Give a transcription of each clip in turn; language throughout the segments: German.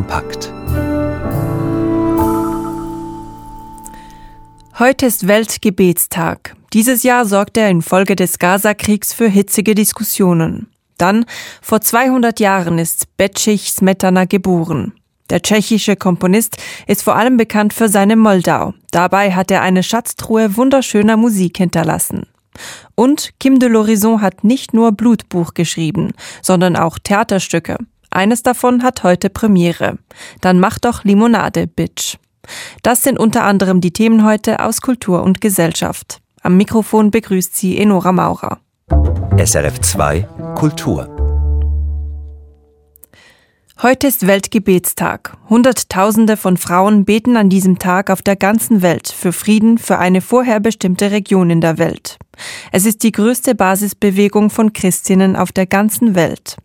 kompakt. Heute ist Weltgebetstag. Dieses Jahr sorgte er infolge des Gaza-Kriegs für hitzige Diskussionen. Dann, vor 200 Jahren, ist Becich Smetana geboren. Der tschechische Komponist ist vor allem bekannt für seine Moldau. Dabei hat er eine Schatztruhe wunderschöner Musik hinterlassen. Und Kim de l'Horizon hat nicht nur Blutbuch geschrieben, sondern auch Theaterstücke. Eines davon hat heute Premiere. Dann mach doch Limonade, Bitch. Das sind unter anderem die Themen heute aus Kultur und Gesellschaft. Am Mikrofon begrüßt sie Enora Maurer. SRF 2 Kultur Heute ist Weltgebetstag. Hunderttausende von Frauen beten an diesem Tag auf der ganzen Welt für Frieden für eine vorher bestimmte Region in der Welt. Es ist die größte Basisbewegung von Christinnen auf der ganzen Welt.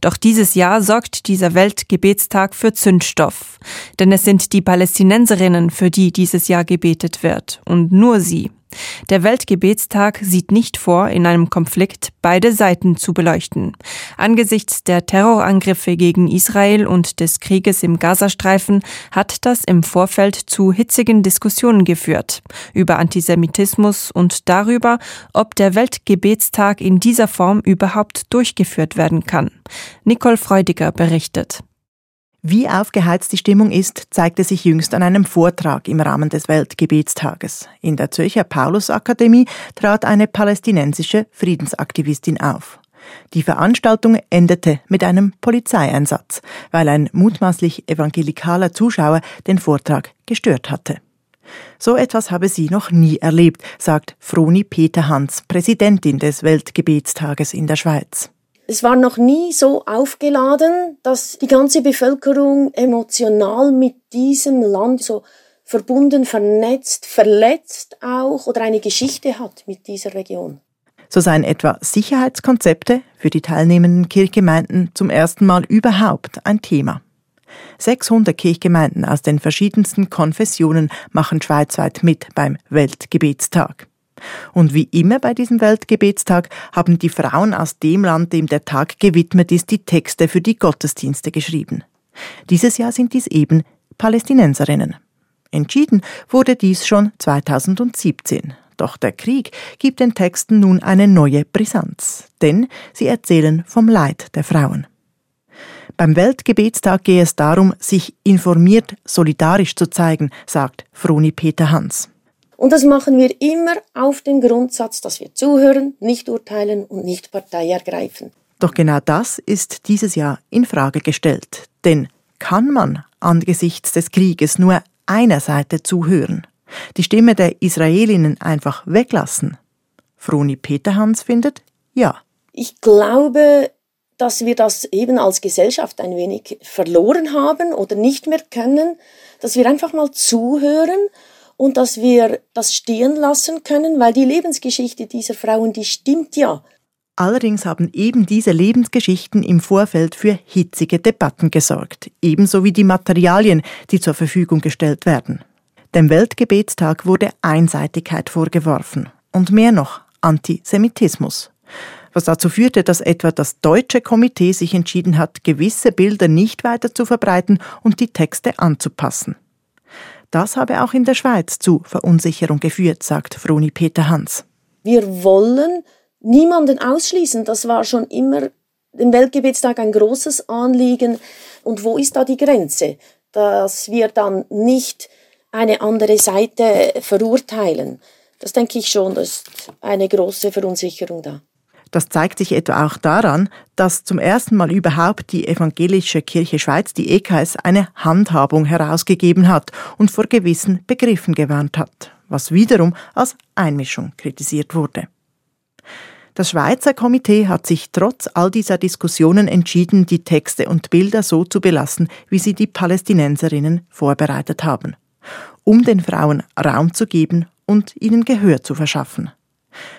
Doch dieses Jahr sorgt dieser Weltgebetstag für Zündstoff. Denn es sind die Palästinenserinnen, für die dieses Jahr gebetet wird. Und nur sie. Der Weltgebetstag sieht nicht vor, in einem Konflikt beide Seiten zu beleuchten. Angesichts der Terrorangriffe gegen Israel und des Krieges im Gazastreifen hat das im Vorfeld zu hitzigen Diskussionen geführt über Antisemitismus und darüber, ob der Weltgebetstag in dieser Form überhaupt durchgeführt werden kann. Nicole Freudiger berichtet. Wie aufgeheizt die Stimmung ist, zeigte sich jüngst an einem Vortrag im Rahmen des Weltgebetstages. In der Zürcher Paulusakademie trat eine palästinensische Friedensaktivistin auf. Die Veranstaltung endete mit einem Polizeieinsatz, weil ein mutmaßlich evangelikaler Zuschauer den Vortrag gestört hatte. So etwas habe sie noch nie erlebt, sagt Froni Peter Hans, Präsidentin des Weltgebetstages in der Schweiz. Es war noch nie so aufgeladen, dass die ganze Bevölkerung emotional mit diesem Land so verbunden, vernetzt, verletzt auch oder eine Geschichte hat mit dieser Region. So seien etwa Sicherheitskonzepte für die teilnehmenden Kirchgemeinden zum ersten Mal überhaupt ein Thema. 600 Kirchgemeinden aus den verschiedensten Konfessionen machen schweizweit mit beim Weltgebetstag. Und wie immer bei diesem Weltgebetstag haben die Frauen aus dem Land, dem der Tag gewidmet ist, die Texte für die Gottesdienste geschrieben. Dieses Jahr sind dies eben Palästinenserinnen. Entschieden wurde dies schon 2017. Doch der Krieg gibt den Texten nun eine neue Brisanz, denn sie erzählen vom Leid der Frauen. Beim Weltgebetstag gehe es darum, sich informiert solidarisch zu zeigen, sagt Froni Peter Hans. Und das machen wir immer auf dem Grundsatz, dass wir zuhören, nicht urteilen und nicht Partei ergreifen. Doch genau das ist dieses Jahr in Frage gestellt. Denn kann man angesichts des Krieges nur einer Seite zuhören? Die Stimme der Israelinnen einfach weglassen? Froni Peterhans findet ja. Ich glaube, dass wir das eben als Gesellschaft ein wenig verloren haben oder nicht mehr können, dass wir einfach mal zuhören und dass wir das stehen lassen können, weil die Lebensgeschichte dieser Frauen, die stimmt ja. Allerdings haben eben diese Lebensgeschichten im Vorfeld für hitzige Debatten gesorgt, ebenso wie die Materialien, die zur Verfügung gestellt werden. Dem Weltgebetstag wurde Einseitigkeit vorgeworfen und mehr noch Antisemitismus was dazu führte, dass etwa das deutsche Komitee sich entschieden hat, gewisse Bilder nicht weiter zu verbreiten und die Texte anzupassen. Das habe auch in der Schweiz zu Verunsicherung geführt, sagt Froni Peter Hans. Wir wollen niemanden ausschließen. Das war schon immer im Weltgebetstag ein großes Anliegen. Und wo ist da die Grenze? Dass wir dann nicht eine andere Seite verurteilen. Das denke ich schon, da ist eine große Verunsicherung da. Das zeigt sich etwa auch daran, dass zum ersten Mal überhaupt die Evangelische Kirche Schweiz, die EKS, eine Handhabung herausgegeben hat und vor gewissen Begriffen gewarnt hat, was wiederum als Einmischung kritisiert wurde. Das Schweizer Komitee hat sich trotz all dieser Diskussionen entschieden, die Texte und Bilder so zu belassen, wie sie die Palästinenserinnen vorbereitet haben, um den Frauen Raum zu geben und ihnen Gehör zu verschaffen.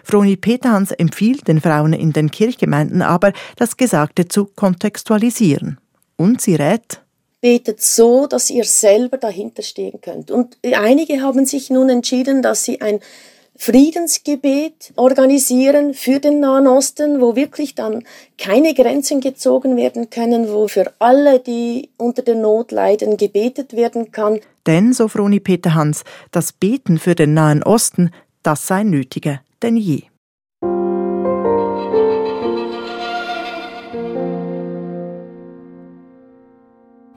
Froni Peterhans empfiehlt den Frauen in den Kirchgemeinden aber, das Gesagte zu kontextualisieren. Und sie rät, betet so, dass ihr selber dahinter stehen könnt. Und einige haben sich nun entschieden, dass sie ein Friedensgebet organisieren für den Nahen Osten, wo wirklich dann keine Grenzen gezogen werden können, wo für alle, die unter der Not leiden, gebetet werden kann. Denn, so Froni Peter Hans, das Beten für den Nahen Osten, das sei nötiger denn je.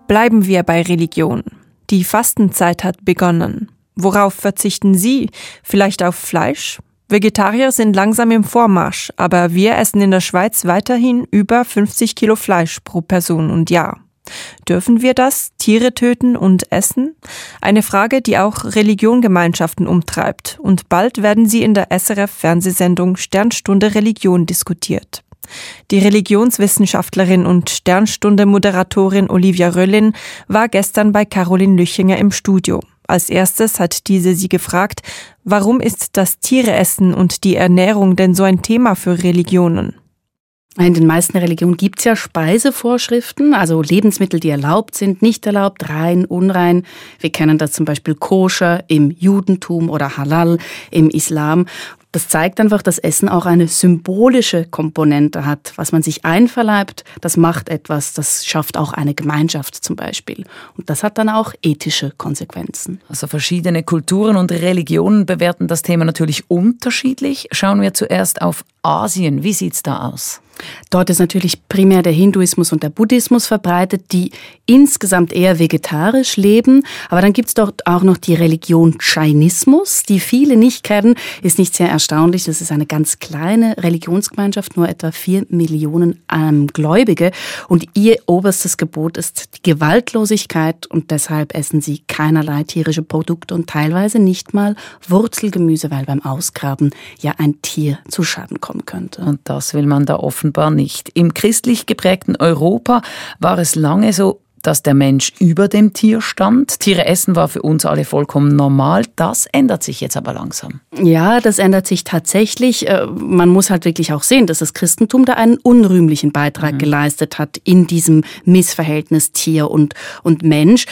Bleiben wir bei Religion. Die Fastenzeit hat begonnen. Worauf verzichten Sie? Vielleicht auf Fleisch? Vegetarier sind langsam im Vormarsch, aber wir essen in der Schweiz weiterhin über 50 Kilo Fleisch pro Person und Jahr. Dürfen wir das, Tiere töten und essen? Eine Frage, die auch Religiongemeinschaften umtreibt, und bald werden sie in der SRF-Fernsehsendung Sternstunde Religion diskutiert. Die Religionswissenschaftlerin und Sternstunde-Moderatorin Olivia Röllin war gestern bei Caroline Lüchinger im Studio. Als erstes hat diese sie gefragt, warum ist das Tiereessen und die Ernährung denn so ein Thema für Religionen? In den meisten Religionen gibt es ja Speisevorschriften, also Lebensmittel, die erlaubt sind, nicht erlaubt, rein, unrein. Wir kennen das zum Beispiel Koscher im Judentum oder Halal im Islam. Das zeigt einfach, dass Essen auch eine symbolische Komponente hat. Was man sich einverleibt, das macht etwas, das schafft auch eine Gemeinschaft zum Beispiel. Und das hat dann auch ethische Konsequenzen. Also verschiedene Kulturen und Religionen bewerten das Thema natürlich unterschiedlich. Schauen wir zuerst auf Asien. Wie sieht's da aus? Dort ist natürlich primär der Hinduismus und der Buddhismus verbreitet, die insgesamt eher vegetarisch leben. Aber dann gibt es dort auch noch die Religion Jainismus, die viele nicht kennen. Ist nicht sehr erstaunlich. Das ist eine ganz kleine Religionsgemeinschaft, nur etwa vier Millionen ähm, Gläubige. Und ihr oberstes Gebot ist die Gewaltlosigkeit und deshalb essen sie keinerlei tierische Produkte und teilweise nicht mal Wurzelgemüse, weil beim Ausgraben ja ein Tier zu Schaden kommen könnte. Und das will man da offen offenbar nicht. Im christlich geprägten Europa war es lange so, dass der Mensch über dem Tier stand. Tiere essen war für uns alle vollkommen normal. Das ändert sich jetzt aber langsam. Ja, das ändert sich tatsächlich. Äh, man muss halt wirklich auch sehen, dass das Christentum da einen unrühmlichen Beitrag mhm. geleistet hat in diesem Missverhältnis Tier und, und Mensch.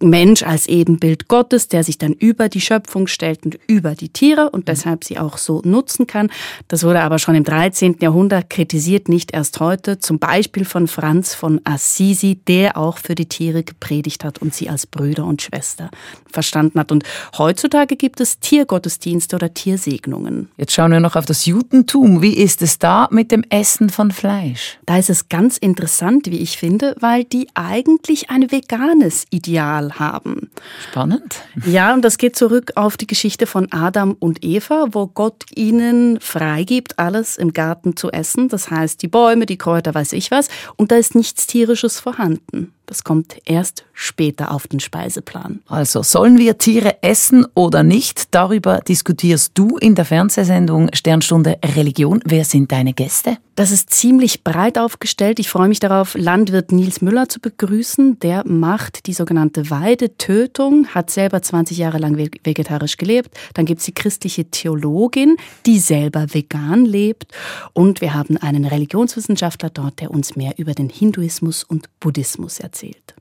Mensch als Ebenbild Gottes, der sich dann über die Schöpfung stellt und über die Tiere und deshalb sie auch so nutzen kann. Das wurde aber schon im 13. Jahrhundert kritisiert, nicht erst heute, zum Beispiel von Franz von Assisi, der auch für die Tiere gepredigt hat und sie als Brüder und Schwester verstanden hat. Und heutzutage gibt es Tiergottesdienste oder Tiersegnungen. Jetzt schauen wir noch auf das Judentum. Wie ist es da mit dem Essen von Fleisch? Da ist es ganz interessant, wie ich finde, weil die eigentlich ein veganes Ideal haben. Spannend. Ja, und das geht zurück auf die Geschichte von Adam und Eva, wo Gott ihnen freigibt, alles im Garten zu essen. Das heißt, die Bäume, die Kräuter, weiß ich was. Und da ist nichts Tierisches vorhanden. Das kommt erst später auf den Speiseplan. Also sollen wir Tiere essen oder nicht? Darüber diskutierst du in der Fernsehsendung Sternstunde Religion. Wer sind deine Gäste? Das ist ziemlich breit aufgestellt. Ich freue mich darauf, Landwirt Nils Müller zu begrüßen. Der macht die sogenannte Weidetötung, hat selber 20 Jahre lang vegetarisch gelebt. Dann gibt es die christliche Theologin, die selber vegan lebt. Und wir haben einen Religionswissenschaftler dort, der uns mehr über den Hinduismus und Buddhismus erzählt erzählt.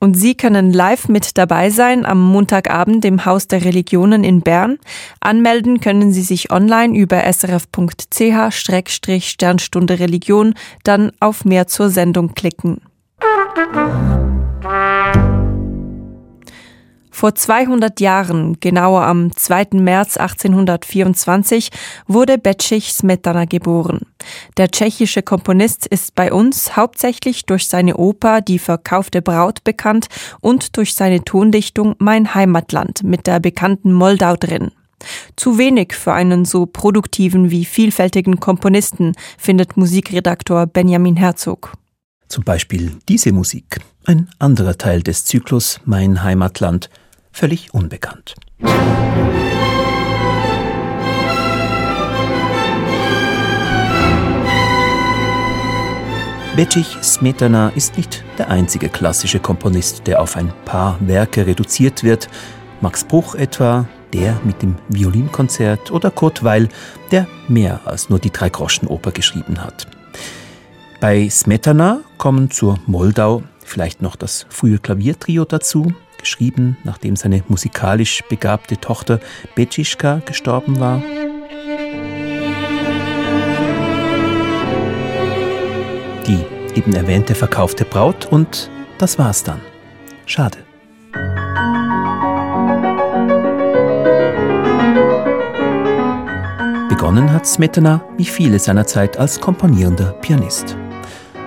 Und Sie können live mit dabei sein am Montagabend im Haus der Religionen in Bern. Anmelden können Sie sich online über srf.ch-sternstunde Religion, dann auf mehr zur Sendung klicken. Vor 200 Jahren, genauer am 2. März 1824, wurde Becich Smetana geboren. Der tschechische Komponist ist bei uns hauptsächlich durch seine Oper Die verkaufte Braut bekannt und durch seine Tondichtung Mein Heimatland mit der bekannten Moldau drin. Zu wenig für einen so produktiven wie vielfältigen Komponisten, findet Musikredaktor Benjamin Herzog. Zum Beispiel diese Musik, ein anderer Teil des Zyklus Mein Heimatland, völlig unbekannt. Becich Smetana ist nicht der einzige klassische Komponist, der auf ein paar Werke reduziert wird. Max Bruch etwa, der mit dem Violinkonzert oder Kurt Weil, der mehr als nur die Dreigroschenoper geschrieben hat. Bei Smetana kommen zur Moldau vielleicht noch das frühe Klaviertrio dazu, geschrieben, nachdem seine musikalisch begabte Tochter Betschka gestorben war. Die eben erwähnte verkaufte Braut und das war's dann. Schade. Begonnen hat Smetana wie viele seiner Zeit als komponierender Pianist.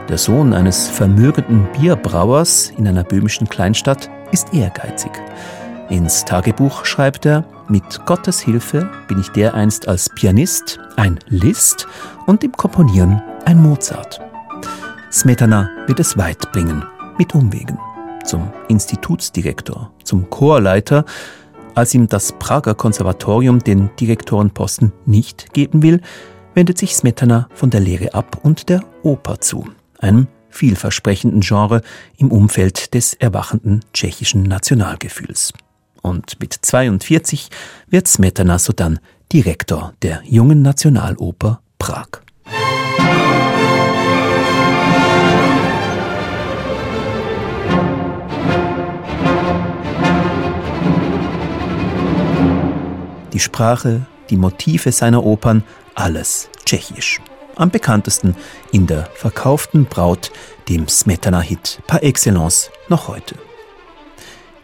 Der Sohn eines vermögenden Bierbrauers in einer böhmischen Kleinstadt ist ehrgeizig. Ins Tagebuch schreibt er, mit Gottes Hilfe bin ich dereinst als Pianist ein Liszt und im Komponieren ein Mozart. Smetana wird es weit bringen, mit Umwegen. Zum Institutsdirektor, zum Chorleiter, als ihm das Prager Konservatorium den Direktorenposten nicht geben will, wendet sich Smetana von der Lehre ab und der Oper zu, einem vielversprechenden Genre im Umfeld des erwachenden tschechischen Nationalgefühls. Und mit 42 wird Smetana sodann Direktor der Jungen Nationaloper Prag. Die Sprache, die Motive seiner Opern, alles tschechisch. Am bekanntesten in der verkauften Braut, dem Smetana-Hit par excellence noch heute.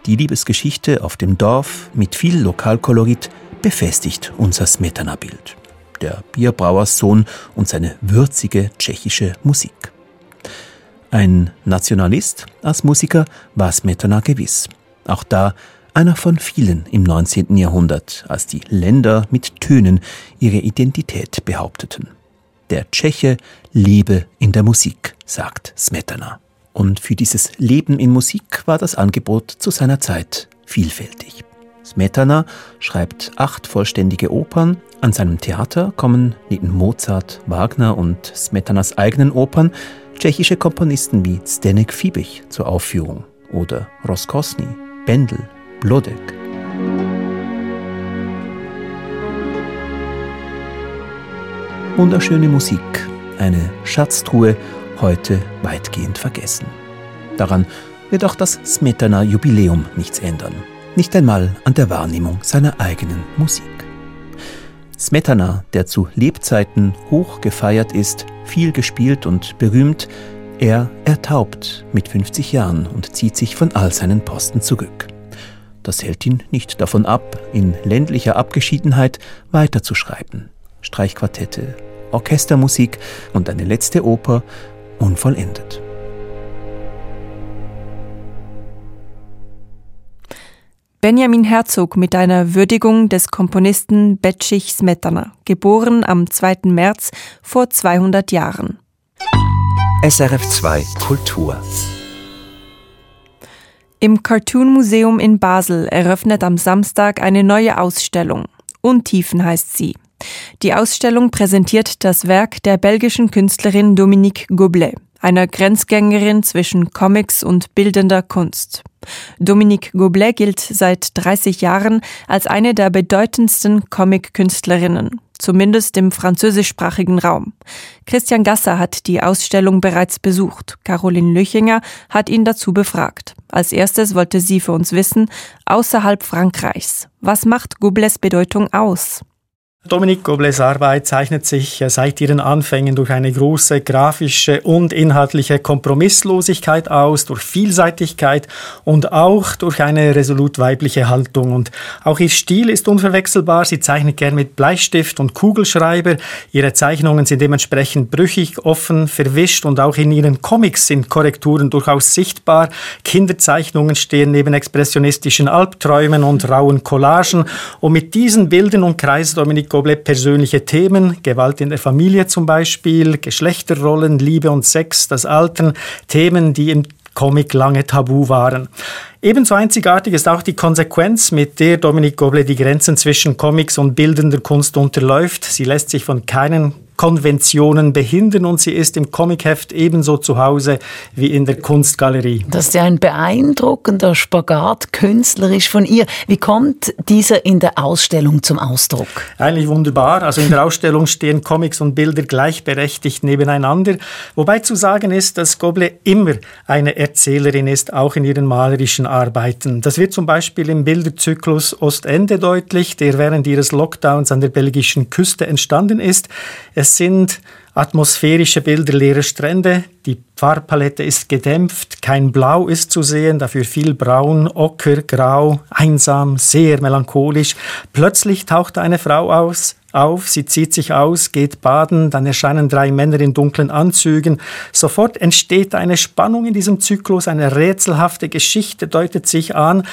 Die Liebesgeschichte auf dem Dorf mit viel Lokalkolorit befestigt unser Smetana-Bild. Der Bierbrauerssohn und seine würzige tschechische Musik. Ein Nationalist als Musiker war Smetana gewiss. Auch da einer von vielen im 19. Jahrhundert, als die Länder mit Tönen ihre Identität behaupteten. Der Tscheche lebe in der Musik, sagt Smetana. Und für dieses Leben in Musik war das Angebot zu seiner Zeit vielfältig. Smetana schreibt acht vollständige Opern. An seinem Theater kommen neben Mozart, Wagner und Smetanas eigenen Opern tschechische Komponisten wie Zdenek Fiebig zur Aufführung oder Roskosny, Bendel, Blodek. Wunderschöne Musik, eine Schatztruhe, heute weitgehend vergessen. Daran wird auch das Smetana Jubiläum nichts ändern, nicht einmal an der Wahrnehmung seiner eigenen Musik. Smetana, der zu Lebzeiten hoch gefeiert ist, viel gespielt und berühmt, er ertaubt mit 50 Jahren und zieht sich von all seinen Posten zurück. Das hält ihn nicht davon ab, in ländlicher Abgeschiedenheit weiterzuschreiben. Streichquartette, Orchestermusik und eine letzte Oper unvollendet. Benjamin Herzog mit einer Würdigung des Komponisten Betschich Smetana, geboren am 2. März vor 200 Jahren. SRF 2 Kultur im Cartoon Museum in Basel eröffnet am Samstag eine neue Ausstellung. Untiefen heißt sie. Die Ausstellung präsentiert das Werk der belgischen Künstlerin Dominique Goblet, einer Grenzgängerin zwischen Comics und bildender Kunst. Dominique Goblet gilt seit 30 Jahren als eine der bedeutendsten Comic-Künstlerinnen zumindest im französischsprachigen Raum. Christian Gasser hat die Ausstellung bereits besucht. Caroline Lüchinger hat ihn dazu befragt. Als erstes wollte sie für uns wissen, außerhalb Frankreichs, was macht Goblets Bedeutung aus? Dominique Gobles Arbeit zeichnet sich äh, seit ihren Anfängen durch eine große grafische und inhaltliche Kompromisslosigkeit aus, durch Vielseitigkeit und auch durch eine resolut weibliche Haltung. Und auch ihr Stil ist unverwechselbar. Sie zeichnet gern mit Bleistift und Kugelschreiber. Ihre Zeichnungen sind dementsprechend brüchig, offen, verwischt und auch in ihren Comics sind Korrekturen durchaus sichtbar. Kinderzeichnungen stehen neben expressionistischen Albträumen und rauen Collagen. Und mit diesen Bildern und Kreis Dominique Goblet persönliche Themen, Gewalt in der Familie zum Beispiel, Geschlechterrollen, Liebe und Sex, das Altern, Themen, die im Comic lange tabu waren. Ebenso einzigartig ist auch die Konsequenz, mit der Dominique Goblet die Grenzen zwischen Comics und bildender Kunst unterläuft. Sie lässt sich von keinen Konventionen behindern und sie ist im Comicheft ebenso zu Hause wie in der Kunstgalerie. Das ist ja ein beeindruckender Spagat künstlerisch von ihr. Wie kommt dieser in der Ausstellung zum Ausdruck? Eigentlich wunderbar. Also in der Ausstellung stehen Comics und Bilder gleichberechtigt nebeneinander. Wobei zu sagen ist, dass Goble immer eine Erzählerin ist, auch in ihren malerischen Arbeiten. Das wird zum Beispiel im Bilderzyklus Ostende deutlich, der während ihres Lockdowns an der belgischen Küste entstanden ist. Es sind Atmosphärische Bilder leere Strände, die Farbpalette ist gedämpft, kein Blau ist zu sehen, dafür viel Braun, Ocker, Grau, einsam, sehr melancholisch. Plötzlich taucht eine Frau aus, auf, sie zieht sich aus, geht baden, dann erscheinen drei Männer in dunklen Anzügen. Sofort entsteht eine Spannung in diesem Zyklus, eine rätselhafte Geschichte deutet sich an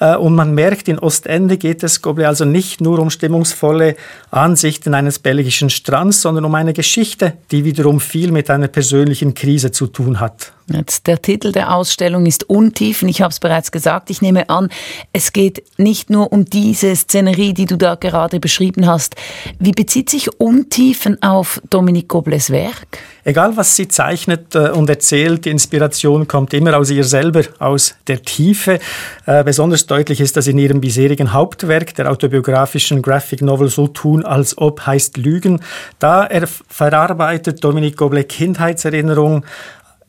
äh, und man merkt, in Ostende geht es Goble also nicht nur um stimmungsvolle Ansichten eines belgischen Strands, sondern um eine Geschichte, die wiederum viel mit einer persönlichen Krise zu tun hat. Jetzt, der Titel der Ausstellung ist Untiefen. Ich habe es bereits gesagt. Ich nehme an, es geht nicht nur um diese Szenerie, die du da gerade beschrieben hast. Wie bezieht sich Untiefen auf Dominique Gobles Werk? Egal, was sie zeichnet äh, und erzählt, die Inspiration kommt immer aus ihr selber, aus der Tiefe. Äh, besonders deutlich ist das in ihrem bisherigen Hauptwerk, der autobiografischen Graphic Novel So tun, als ob heißt Lügen. Da er verarbeitet Dominique Goblet Kindheitserinnerungen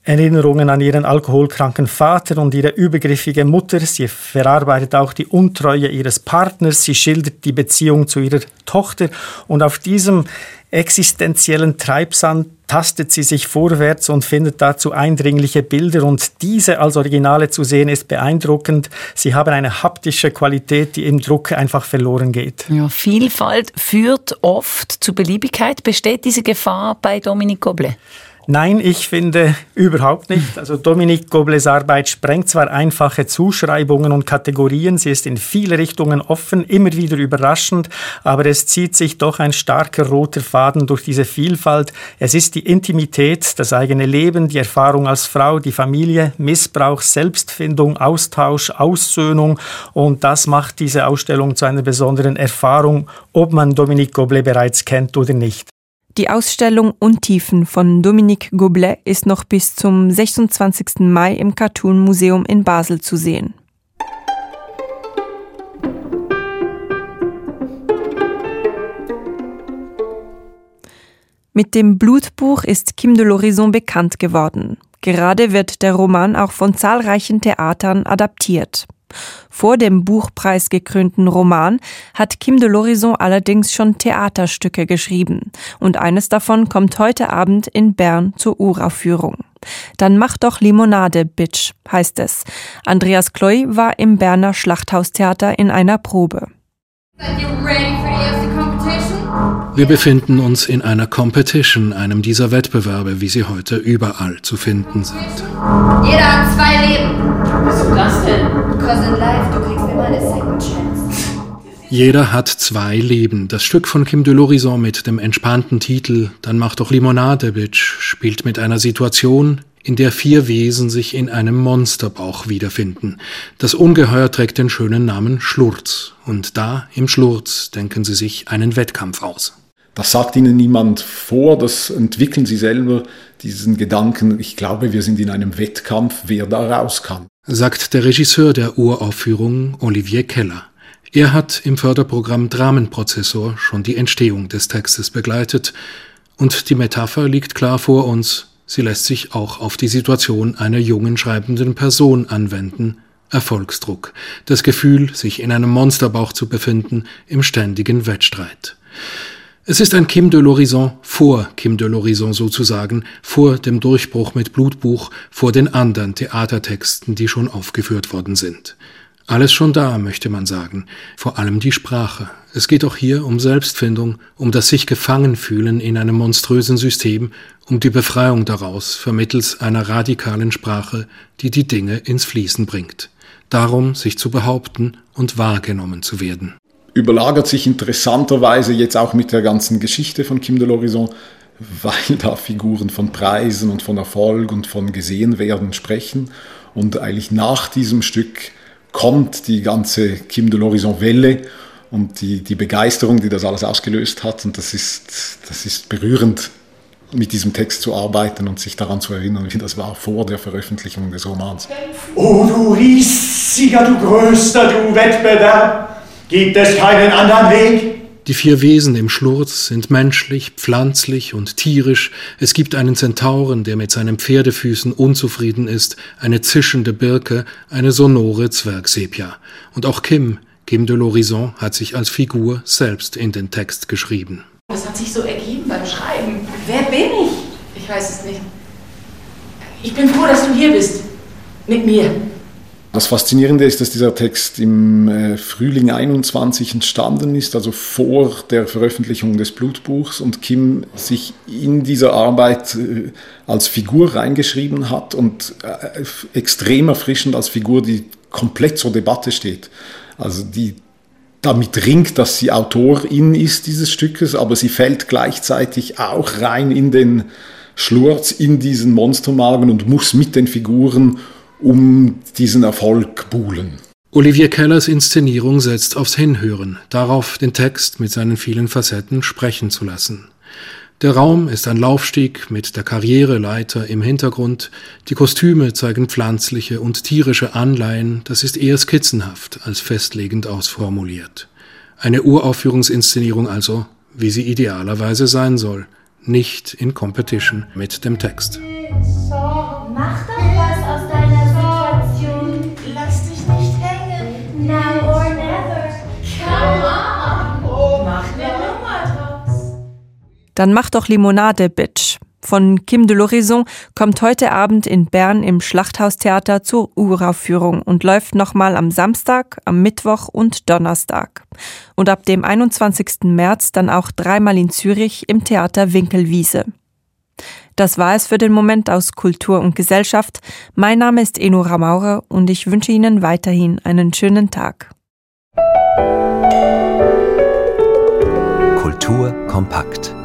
Erinnerungen an ihren alkoholkranken Vater und ihre übergriffige Mutter. Sie verarbeitet auch die Untreue ihres Partners. Sie schildert die Beziehung zu ihrer Tochter. Und auf diesem existenziellen Treibsand tastet sie sich vorwärts und findet dazu eindringliche Bilder. Und diese als Originale zu sehen, ist beeindruckend. Sie haben eine haptische Qualität, die im Druck einfach verloren geht. Ja, Vielfalt führt oft zu Beliebigkeit. Besteht diese Gefahr bei Dominique Goblet? Nein, ich finde überhaupt nicht. Also Dominique Gobles Arbeit sprengt zwar einfache Zuschreibungen und Kategorien, sie ist in viele Richtungen offen, immer wieder überraschend, aber es zieht sich doch ein starker roter Faden durch diese Vielfalt. Es ist die Intimität, das eigene Leben, die Erfahrung als Frau, die Familie, Missbrauch, Selbstfindung, Austausch, Aussöhnung und das macht diese Ausstellung zu einer besonderen Erfahrung, ob man Dominique Goblet bereits kennt oder nicht. Die Ausstellung Untiefen von Dominique Goblet ist noch bis zum 26. Mai im Cartoon Museum in Basel zu sehen. Mit dem Blutbuch ist Kim de l'Horizon bekannt geworden. Gerade wird der Roman auch von zahlreichen Theatern adaptiert. Vor dem Buchpreis gekrönten Roman hat Kim de l'Horizon allerdings schon Theaterstücke geschrieben und eines davon kommt heute Abend in Bern zur Uraufführung. Dann mach doch Limonade, Bitch, heißt es. Andreas Kloy war im Berner Schlachthaustheater in einer Probe. Wir befinden uns in einer Competition, einem dieser Wettbewerbe, wie sie heute überall zu finden sind. Jeder hat zwei Leben. Wieso das denn? Because in life, du kriegst immer eine second chance. Jeder hat zwei Leben. Das Stück von Kim de l'Horizon mit dem entspannten Titel Dann mach doch Limonade, Bitch spielt mit einer Situation, in der vier Wesen sich in einem Monsterbauch wiederfinden. Das Ungeheuer trägt den schönen Namen Schlurz. Und da, im Schlurz, denken sie sich einen Wettkampf aus. Das sagt Ihnen niemand vor, das entwickeln Sie selber, diesen Gedanken, ich glaube, wir sind in einem Wettkampf, wer da raus kann. Sagt der Regisseur der Uraufführung, Olivier Keller. Er hat im Förderprogramm Dramenprozessor schon die Entstehung des Textes begleitet und die Metapher liegt klar vor uns, Sie lässt sich auch auf die Situation einer jungen schreibenden Person anwenden. Erfolgsdruck, das Gefühl, sich in einem Monsterbauch zu befinden, im ständigen Wettstreit. Es ist ein Kim de l'Horizon vor Kim de l'Horizon sozusagen, vor dem Durchbruch mit Blutbuch, vor den anderen Theatertexten, die schon aufgeführt worden sind. Alles schon da, möchte man sagen, vor allem die Sprache. Es geht auch hier um Selbstfindung, um das sich gefangen fühlen in einem monströsen System, um die Befreiung daraus vermittels einer radikalen Sprache, die die Dinge ins Fließen bringt. Darum, sich zu behaupten und wahrgenommen zu werden. Überlagert sich interessanterweise jetzt auch mit der ganzen Geschichte von Kim de l'Horizon, weil da Figuren von Preisen und von Erfolg und von Gesehenwerden sprechen und eigentlich nach diesem Stück kommt die ganze Kim de l'Horizon Welle und die, die Begeisterung, die das alles ausgelöst hat. Und das ist, das ist berührend, mit diesem Text zu arbeiten und sich daran zu erinnern, wie das war vor der Veröffentlichung des Romans. Oh, du riesiger, du größter, du Wettbewerb! Gibt es keinen anderen Weg? Die vier Wesen im Schlurz sind menschlich, pflanzlich und tierisch. Es gibt einen Zentauren, der mit seinen Pferdefüßen unzufrieden ist, eine zischende Birke, eine sonore Zwergsepia. Und auch Kim, Kim de l'Horizon, hat sich als Figur selbst in den Text geschrieben. Das hat sich so ergeben beim Schreiben. Wer bin ich? Ich weiß es nicht. Ich bin froh, dass du hier bist. Mit mir. Das Faszinierende ist, dass dieser Text im äh, Frühling 21 entstanden ist, also vor der Veröffentlichung des Blutbuchs und Kim sich in dieser Arbeit äh, als Figur reingeschrieben hat und äh, extrem erfrischend als Figur, die komplett zur Debatte steht. Also die damit ringt, dass sie Autorin ist dieses Stückes, aber sie fällt gleichzeitig auch rein in den Schlurz, in diesen Monstermagen und muss mit den Figuren um diesen Erfolg buhlen. Olivier Kellers Inszenierung setzt aufs Hinhören, darauf, den Text mit seinen vielen Facetten sprechen zu lassen. Der Raum ist ein Laufstieg mit der Karriereleiter im Hintergrund, die Kostüme zeigen pflanzliche und tierische Anleihen, das ist eher skizzenhaft als festlegend ausformuliert. Eine Uraufführungsinszenierung also, wie sie idealerweise sein soll, nicht in Competition mit dem Text. Dann mach doch Limonade, Bitch. Von Kim de l'Horizon kommt heute Abend in Bern im Schlachthaustheater zur Uraufführung und läuft nochmal am Samstag, am Mittwoch und Donnerstag. Und ab dem 21. März dann auch dreimal in Zürich im Theater Winkelwiese. Das war es für den Moment aus Kultur und Gesellschaft. Mein Name ist Enora Maurer und ich wünsche Ihnen weiterhin einen schönen Tag. Kultur kompakt.